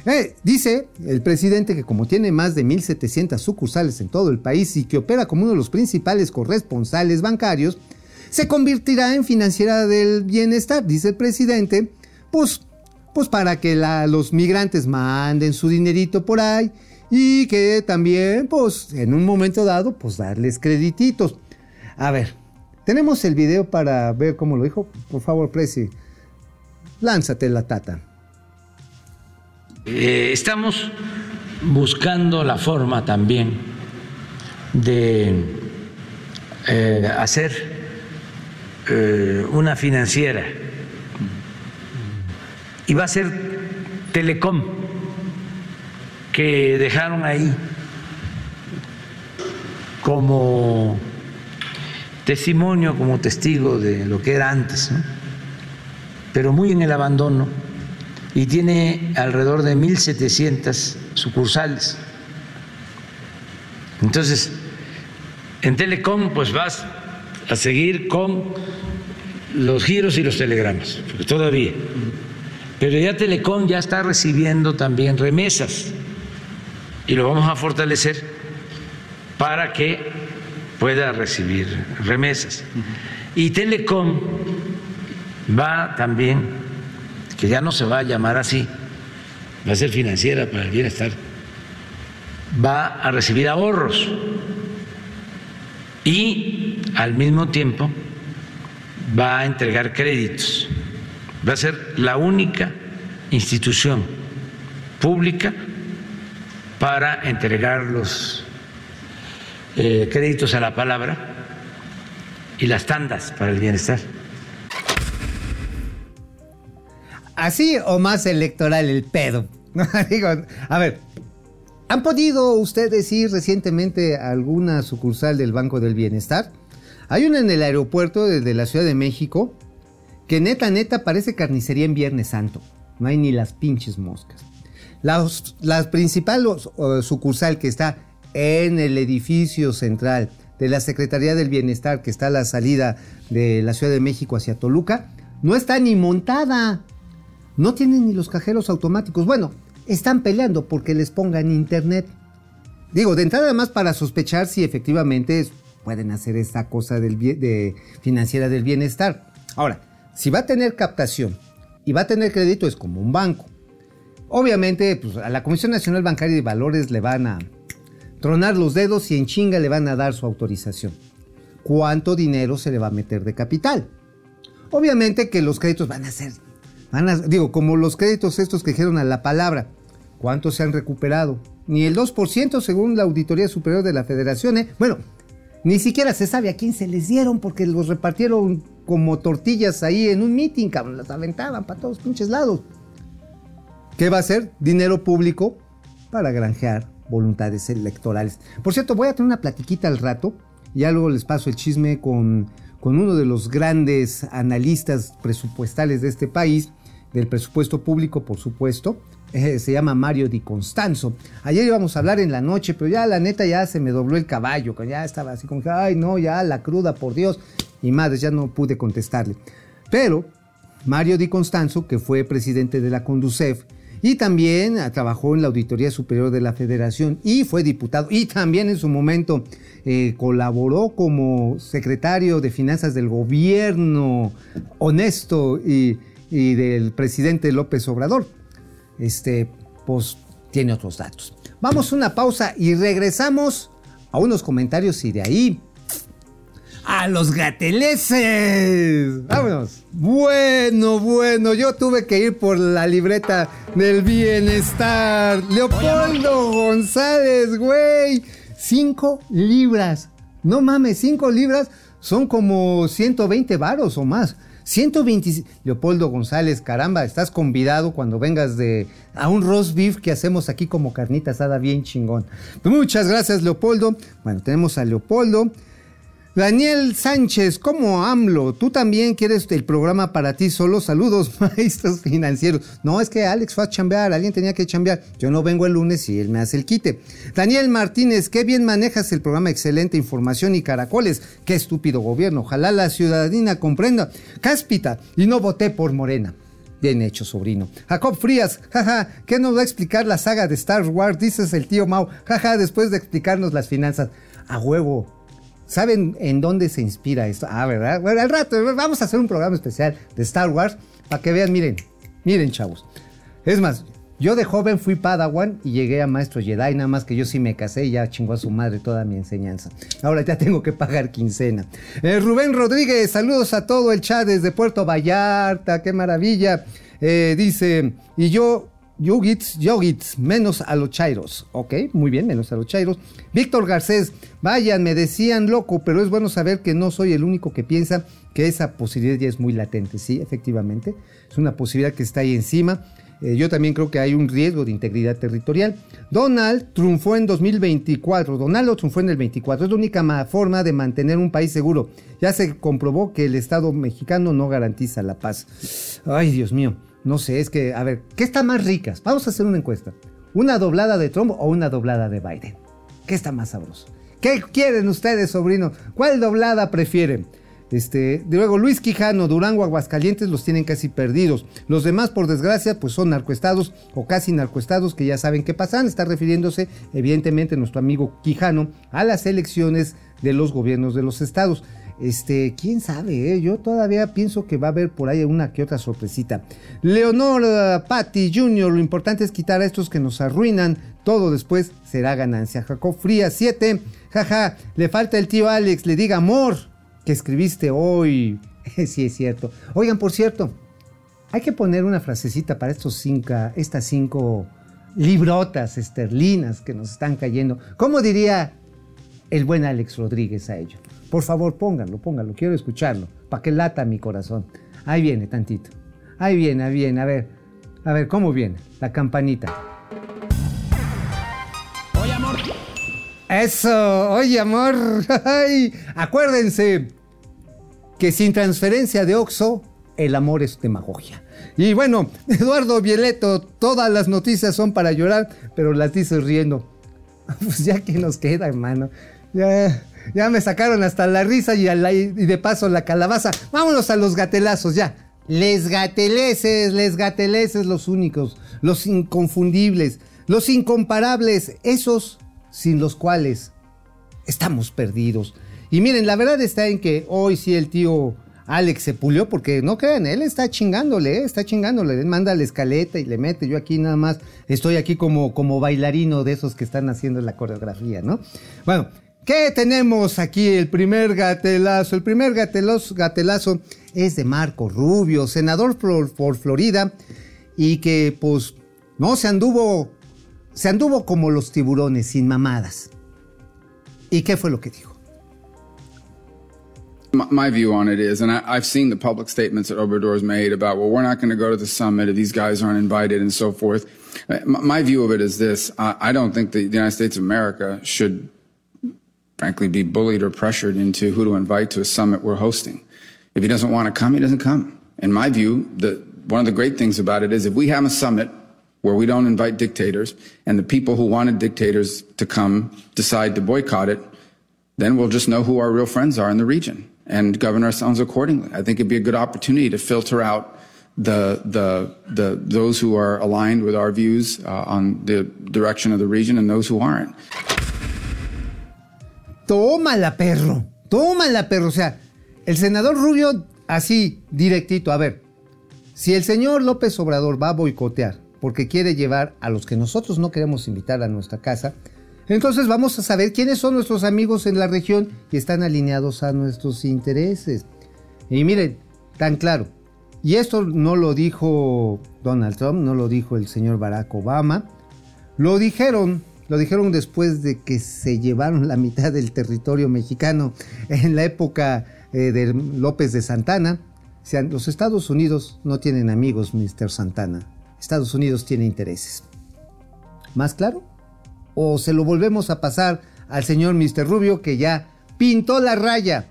Eh, dice el presidente que como tiene más de 1.700 sucursales en todo el país y que opera como uno de los principales corresponsales bancarios, se convertirá en financiera del bienestar, dice el presidente, pues, pues para que los migrantes manden su dinerito por ahí y que también, pues, en un momento dado, pues darles credititos. A ver, tenemos el video para ver cómo lo dijo. Por favor, Presi, lánzate la tata. Eh, estamos buscando la forma también de eh, hacer eh, una financiera. Y va a ser Telecom que dejaron ahí como testimonio, como testigo de lo que era antes, pero muy en el abandono y tiene alrededor de 1.700 sucursales. Entonces, en Telecom pues vas a seguir con los giros y los telegramas, porque todavía. Pero ya Telecom ya está recibiendo también remesas y lo vamos a fortalecer para que pueda recibir remesas. Y Telecom va también que ya no se va a llamar así, va a ser financiera para el bienestar, va a recibir ahorros y al mismo tiempo va a entregar créditos. Va a ser la única institución pública para entregar los eh, créditos a la palabra y las tandas para el bienestar. Así o más electoral el pedo. A ver, ¿han podido ustedes ir recientemente alguna sucursal del Banco del Bienestar? Hay una en el aeropuerto de la Ciudad de México que neta, neta parece carnicería en Viernes Santo. No hay ni las pinches moscas. La, la principal sucursal que está en el edificio central de la Secretaría del Bienestar, que está a la salida de la Ciudad de México hacia Toluca, no está ni montada no tienen ni los cajeros automáticos. Bueno, están peleando porque les pongan internet. Digo, de entrada más para sospechar si efectivamente pueden hacer esta cosa del de financiera del bienestar. Ahora, si va a tener captación y va a tener crédito es como un banco. Obviamente, pues, a la Comisión Nacional Bancaria de Valores le van a tronar los dedos y en chinga le van a dar su autorización. ¿Cuánto dinero se le va a meter de capital? Obviamente que los créditos van a ser digo, como los créditos estos que dijeron a la palabra, ¿cuántos se han recuperado? Ni el 2% según la Auditoría Superior de la Federación, ¿eh? Bueno, Ni siquiera se sabe a quién se les dieron porque los repartieron como tortillas ahí en un meeting, cabrón. Las aventaban para todos pinches lados. ¿Qué va a ser? Dinero público para granjear voluntades electorales. Por cierto, voy a tener una platiquita al rato. Ya luego les paso el chisme con, con uno de los grandes analistas presupuestales de este país, del presupuesto público, por supuesto. Eh, se llama Mario Di Constanzo. Ayer íbamos a hablar en la noche, pero ya la neta ya se me dobló el caballo, ya estaba así como que, ay no, ya la cruda, por Dios. Y madre, ya no pude contestarle. Pero Mario Di Constanzo, que fue presidente de la Conducef, y también ah, trabajó en la Auditoría Superior de la Federación y fue diputado y también en su momento eh, colaboró como secretario de Finanzas del gobierno honesto y, y del presidente López Obrador. Este, pues tiene otros datos. Vamos a una pausa y regresamos a unos comentarios y de ahí a los gateleses. Vámonos. Bueno, bueno, yo tuve que ir por la libreta del bienestar. Leopoldo González, güey. Cinco libras. No mames, cinco libras son como 120 varos o más. 120. Leopoldo González, caramba, estás convidado cuando vengas de a un roast beef que hacemos aquí como carnita asada bien chingón. Muchas gracias, Leopoldo. Bueno, tenemos a Leopoldo. Daniel Sánchez, ¿cómo AMLO? ¿Tú también quieres el programa para ti solo? Saludos, maestros financieros. No, es que Alex fue a chambear, alguien tenía que chambear. Yo no vengo el lunes y él me hace el quite. Daniel Martínez, qué bien manejas el programa Excelente Información y Caracoles. Qué estúpido gobierno. Ojalá la ciudadanía comprenda. Cáspita, y no voté por Morena. Bien hecho, sobrino. Jacob Frías, jaja, ¿qué nos va a explicar la saga de Star Wars? Dices el tío Mau, jaja, después de explicarnos las finanzas. A huevo, ¿Saben en dónde se inspira esto? Ah, ¿verdad? Bueno, al rato vamos a hacer un programa especial de Star Wars para que vean, miren, miren chavos. Es más, yo de joven fui Padawan y llegué a Maestro Jedi, nada más que yo sí me casé y ya chingó a su madre toda mi enseñanza. Ahora ya tengo que pagar quincena. Eh, Rubén Rodríguez, saludos a todo el chat desde Puerto Vallarta, qué maravilla. Eh, dice, y yo Yogits, Yogits, menos a los chairos. Ok, muy bien, menos a los chairos. Víctor Garcés, vayan, me decían loco, pero es bueno saber que no soy el único que piensa que esa posibilidad ya es muy latente. Sí, efectivamente, es una posibilidad que está ahí encima. Eh, yo también creo que hay un riesgo de integridad territorial. Donald triunfó en 2024. Donaldo triunfó en el 24. Es la única forma de mantener un país seguro. Ya se comprobó que el Estado mexicano no garantiza la paz. Ay, Dios mío. No sé, es que, a ver, ¿qué está más ricas? Vamos a hacer una encuesta. ¿Una doblada de Trump o una doblada de Biden? ¿Qué está más sabroso? ¿Qué quieren ustedes, sobrino? ¿Cuál doblada prefieren? Este, luego Luis Quijano, Durango, Aguascalientes los tienen casi perdidos. Los demás, por desgracia, pues son narcoestados o casi narcoestados que ya saben qué pasan. Está refiriéndose, evidentemente, nuestro amigo Quijano a las elecciones de los gobiernos de los estados. Este, quién sabe, eh? yo todavía pienso que va a haber por ahí una que otra sorpresita. Leonor uh, Patty Jr., lo importante es quitar a estos que nos arruinan, todo después será ganancia. Jacob Fría 7, jaja, le falta el tío Alex, le diga amor que escribiste hoy. sí, es cierto. Oigan, por cierto, hay que poner una frasecita para estos cinco, estas cinco librotas esterlinas que nos están cayendo. ¿Cómo diría el buen Alex Rodríguez a ello? Por favor, pónganlo, pónganlo, quiero escucharlo, para que lata mi corazón. Ahí viene, tantito. Ahí viene, ahí viene, a ver. A ver, ¿cómo viene? La campanita. Oye, amor. Eso, oye, amor. Ay, acuérdense que sin transferencia de Oxo, el amor es demagogia. Y bueno, Eduardo Vieleto, todas las noticias son para llorar, pero las dices riendo. Pues ya que nos queda, hermano. Ya, ya me sacaron hasta la risa y, de paso la calabaza. Vámonos a los gatelazos, ya. Les gateleses, les gateleses los únicos, los inconfundibles, los incomparables, esos sin los cuales estamos perdidos. Y miren, la verdad está en que hoy sí el tío Alex se pulió porque no crean, él está chingándole, está chingándole, él manda la escaleta y le mete, yo aquí nada más estoy aquí como, como bailarino de esos que están haciendo la coreografía, ¿no? Bueno, ¿Qué tenemos aquí? El primer gatelazo. El primer gatelazo, gatelazo es de Marco Rubio, senador por, Florida, y que pues no se anduvo, se anduvo como los tiburones, sin mamadas. ¿Y qué fue lo que dijo? My, my view on it is, and I, I've seen the public statements that Obrador's made about, well, we're not going to go to the summit if these guys aren't invited and so forth. Uh, My, my view of it is this: I, I don't think the, the United States of America should, frankly, be bullied or pressured into who to invite to a summit we're hosting. If he doesn't want to come, he doesn't come. In my view, the, one of the great things about it is if we have a summit where we don't invite dictators and the people who wanted dictators to come decide to boycott it, then we'll just know who our real friends are in the region and govern ourselves accordingly. I think it'd be a good opportunity to filter out the the the those who are aligned with our views uh, on the direction of the region and those who aren't. Tómala, perro. Tómala, perro. O sea, el senador Rubio, así, directito. A ver, si el señor López Obrador va a boicotear porque quiere llevar a los que nosotros no queremos invitar a nuestra casa, entonces vamos a saber quiénes son nuestros amigos en la región y están alineados a nuestros intereses. Y miren, tan claro. Y esto no lo dijo Donald Trump, no lo dijo el señor Barack Obama. Lo dijeron, lo dijeron después de que se llevaron la mitad del territorio mexicano en la época eh, de López de Santana. Los Estados Unidos no tienen amigos, Mr. Santana. Estados Unidos tiene intereses. ¿Más claro? ¿O se lo volvemos a pasar al señor Mr. Rubio que ya pintó la raya?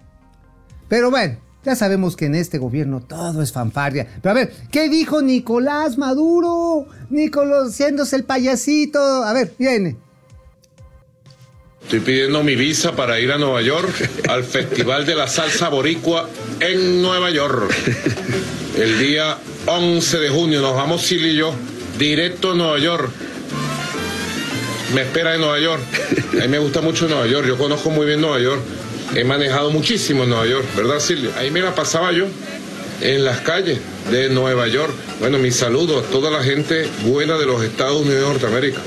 Pero bueno, ya sabemos que en este gobierno todo es fanfarria. Pero a ver, ¿qué dijo Nicolás Maduro? Nicolás haciéndose el payasito. A ver, viene. Estoy pidiendo mi visa para ir a Nueva York al Festival de la Salsa Boricua en Nueva York. El día 11 de junio nos vamos Silly y yo directo a Nueva York. Me espera en Nueva York. A mí me gusta mucho Nueva York. Yo conozco muy bien Nueva York. He manejado muchísimo en Nueva York, ¿verdad, Silvio? Ahí me la pasaba yo en las calles de Nueva York. Bueno, mi saludo a toda la gente buena de los Estados Unidos de Norteamérica.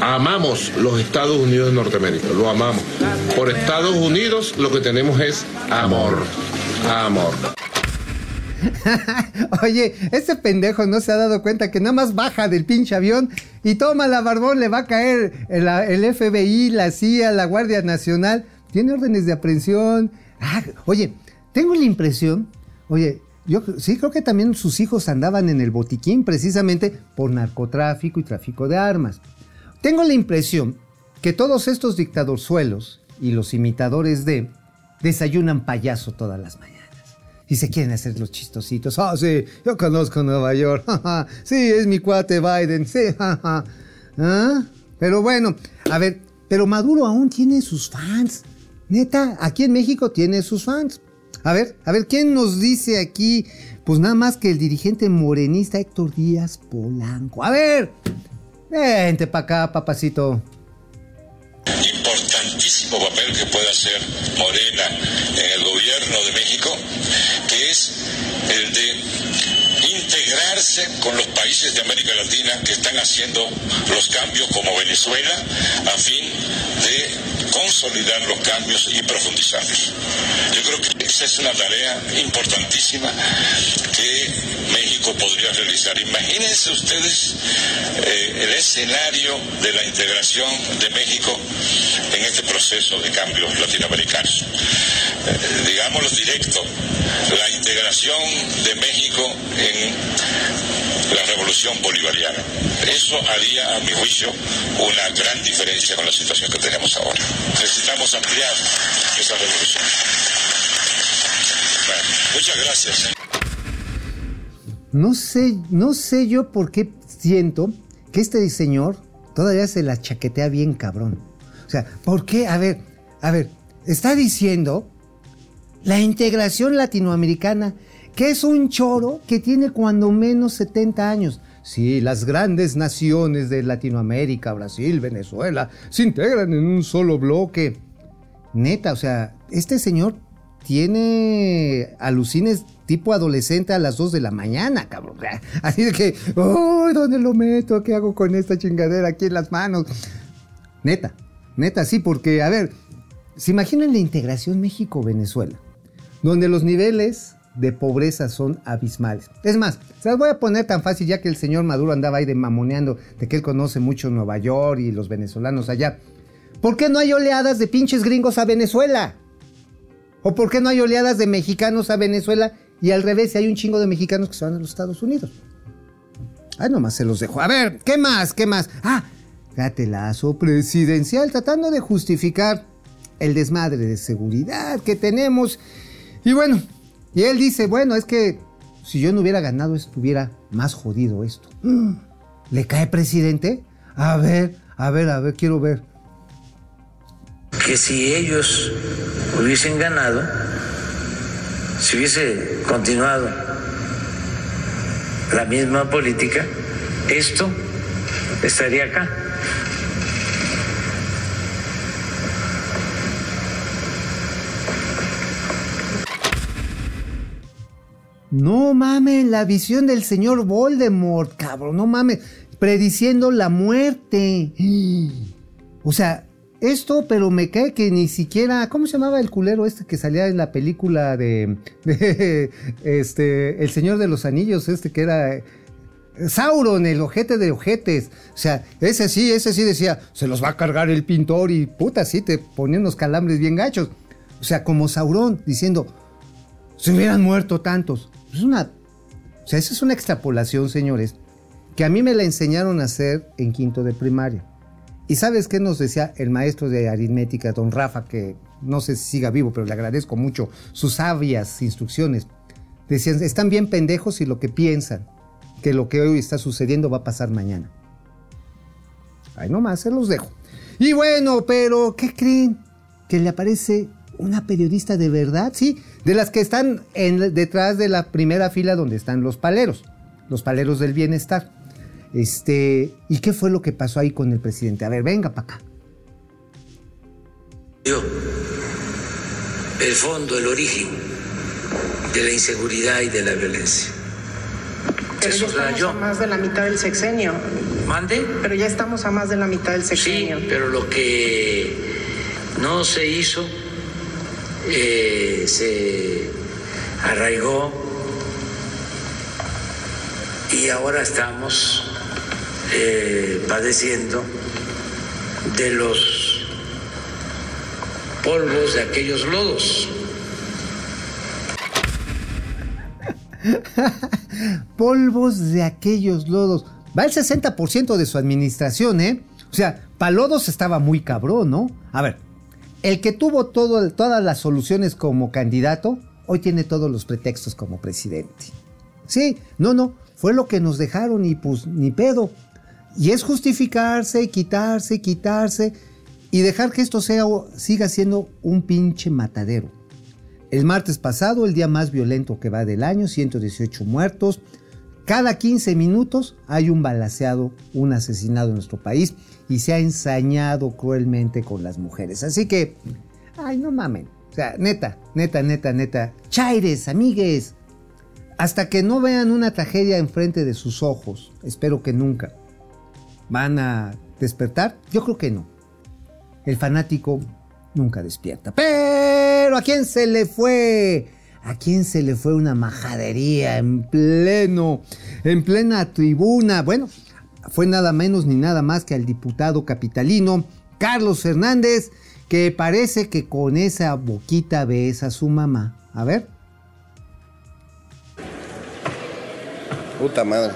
Amamos los Estados Unidos de Norteamérica, lo amamos. Por Estados Unidos lo que tenemos es amor. Amor. Oye, ese pendejo no se ha dado cuenta que nada más baja del pinche avión y toma la barbón, le va a caer el, FBI, la CIA, la Guardia Nacional. Tiene órdenes de aprehensión. Ah, oye, tengo la impresión, oye, yo sí creo que también sus hijos andaban en el botiquín precisamente por narcotráfico y tráfico de armas. Tengo la impresión que todos estos dictadorzuelos y los imitadores de desayunan payaso todas las mañanas. Y se quieren hacer los chistositos. Ah, sí, yo conozco Nueva York. sí, es mi cuate Biden. Sí, ¿Ah? Pero bueno, a ver, pero Maduro aún tiene sus fans. Neta, aquí en México tiene sus fans. A ver, a ver, ¿quién nos dice aquí? Pues nada más que el dirigente morenista Héctor Díaz Polanco. A ver, vente para acá, papacito. Importantísimo papel que puede hacer Morena en el gobierno de México, que es el de integrarse con los países de América Latina que están haciendo los cambios como Venezuela a fin de consolidar los cambios y profundizarlos. Yo creo que esa es una tarea importantísima podría realizar. Imagínense ustedes eh, el escenario de la integración de México en este proceso de cambios latinoamericanos. Eh, digámoslo directo, la integración de México en la revolución bolivariana. Eso haría, a mi juicio, una gran diferencia con la situación que tenemos ahora. Necesitamos ampliar esa revolución. Muchas gracias. No sé, no sé yo por qué siento que este señor todavía se la chaquetea bien cabrón. O sea, ¿por qué? A ver, a ver, está diciendo la integración latinoamericana, que es un choro que tiene cuando menos 70 años. Sí, las grandes naciones de Latinoamérica, Brasil, Venezuela, se integran en un solo bloque. Neta, o sea, este señor tiene alucines tipo adolescente a las 2 de la mañana, cabrón. Así de que, ¡oh! ¿Dónde lo meto? ¿Qué hago con esta chingadera aquí en las manos? Neta, neta, sí, porque, a ver, ¿se imaginan la integración México-Venezuela? Donde los niveles de pobreza son abismales. Es más, se las voy a poner tan fácil ya que el señor Maduro andaba ahí de mamoneando de que él conoce mucho Nueva York y los venezolanos allá. ¿Por qué no hay oleadas de pinches gringos a Venezuela? ¿O por qué no hay oleadas de mexicanos a Venezuela y al revés, si hay un chingo de mexicanos que se van a los Estados Unidos? Ay, nomás se los dejo. A ver, ¿qué más? ¿Qué más? Ah, gatelazo presidencial tratando de justificar el desmadre de seguridad que tenemos. Y bueno, y él dice, bueno, es que si yo no hubiera ganado estuviera más jodido esto. ¿Le cae presidente? A ver, a ver, a ver, quiero ver. Que si ellos hubiesen ganado, si hubiese continuado la misma política, esto estaría acá. No mames, la visión del señor Voldemort, cabrón, no mames, prediciendo la muerte. O sea, esto, pero me cae que ni siquiera, ¿cómo se llamaba el culero este que salía en la película de, este, El Señor de los Anillos, este que era Sauron, el ojete de ojetes. O sea, ese sí, ese sí decía, se los va a cargar el pintor y puta, sí, te ponía unos calambres bien gachos. O sea, como Sauron, diciendo, se hubieran muerto tantos. Es una, o sea, esa es una extrapolación, señores, que a mí me la enseñaron a hacer en quinto de primaria. ¿Y sabes qué nos decía el maestro de aritmética, don Rafa, que no sé si siga vivo, pero le agradezco mucho sus sabias instrucciones? Decían, están bien pendejos y lo que piensan, que lo que hoy está sucediendo va a pasar mañana. Ahí nomás, se los dejo. Y bueno, pero ¿qué creen? Que le aparece una periodista de verdad, sí, de las que están en, detrás de la primera fila donde están los paleros, los paleros del bienestar. Este, ¿y qué fue lo que pasó ahí con el presidente? A ver, venga para acá. Yo, el fondo, el origen de la inseguridad y de la violencia. Pero ya estamos a más de la mitad del sexenio. ¿Mande? Pero ya estamos a más de la mitad del sexenio. Sí, pero lo que no se hizo eh, se arraigó y ahora estamos eh, padeciendo de los polvos de aquellos lodos. polvos de aquellos lodos. Va el 60% de su administración, ¿eh? O sea, Palodos estaba muy cabrón, ¿no? A ver, el que tuvo todas las soluciones como candidato, hoy tiene todos los pretextos como presidente. Sí, no, no, fue lo que nos dejaron y pues ni pedo. Y es justificarse, quitarse, quitarse y dejar que esto sea, siga siendo un pinche matadero. El martes pasado, el día más violento que va del año, 118 muertos. Cada 15 minutos hay un balaseado, un asesinado en nuestro país y se ha ensañado cruelmente con las mujeres. Así que, ay, no mamen. O sea, neta, neta, neta, neta. Chaires, amigues. Hasta que no vean una tragedia enfrente de sus ojos, espero que nunca, van a despertar. Yo creo que no. El fanático nunca despierta. Pero ¿a quién se le fue? ¿A quién se le fue una majadería en pleno, en plena tribuna? Bueno, fue nada menos ni nada más que al diputado capitalino Carlos Fernández, que parece que con esa boquita besa a su mamá. A ver. Puta madre.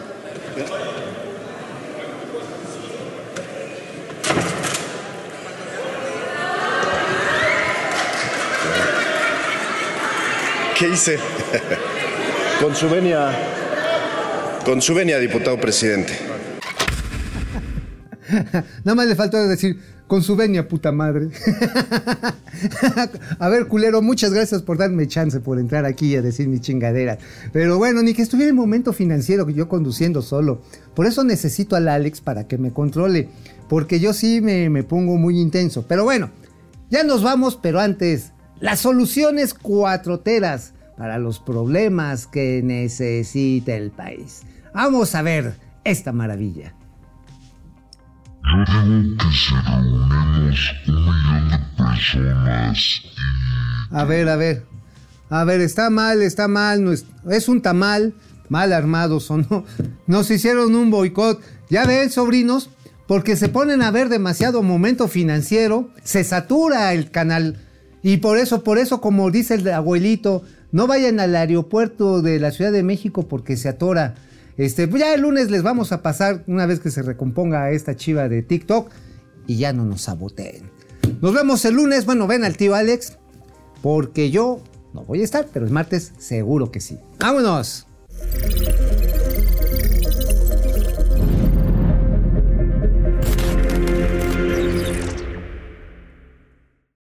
¿Qué hice? Con su venia. Con su venia, diputado presidente. Nada más le faltó decir, con su venia, puta madre. a ver, culero, muchas gracias por darme chance por entrar aquí a decir mi chingadera. Pero bueno, ni que estuviera en momento financiero yo conduciendo solo. Por eso necesito al Alex para que me controle. Porque yo sí me, me pongo muy intenso. Pero bueno, ya nos vamos, pero antes, las soluciones cuatroteras para los problemas que necesita el país. Vamos a ver esta maravilla. Yo digo que si reunimos un millón de personas y... A ver, a ver. A ver, está mal, está mal. No es, es un tamal. Mal armados o no. Nos hicieron un boicot. Ya ven, sobrinos, porque se ponen a ver demasiado momento financiero. Se satura el canal Y por eso, por eso, como dice el abuelito, no vayan al aeropuerto de la Ciudad de México porque se atora. Este, pues ya el lunes les vamos a pasar una vez que se recomponga esta chiva de TikTok y ya no nos saboteen. Nos vemos el lunes. Bueno, ven al tío Alex porque yo no voy a estar, pero el martes seguro que sí. ¡Vámonos!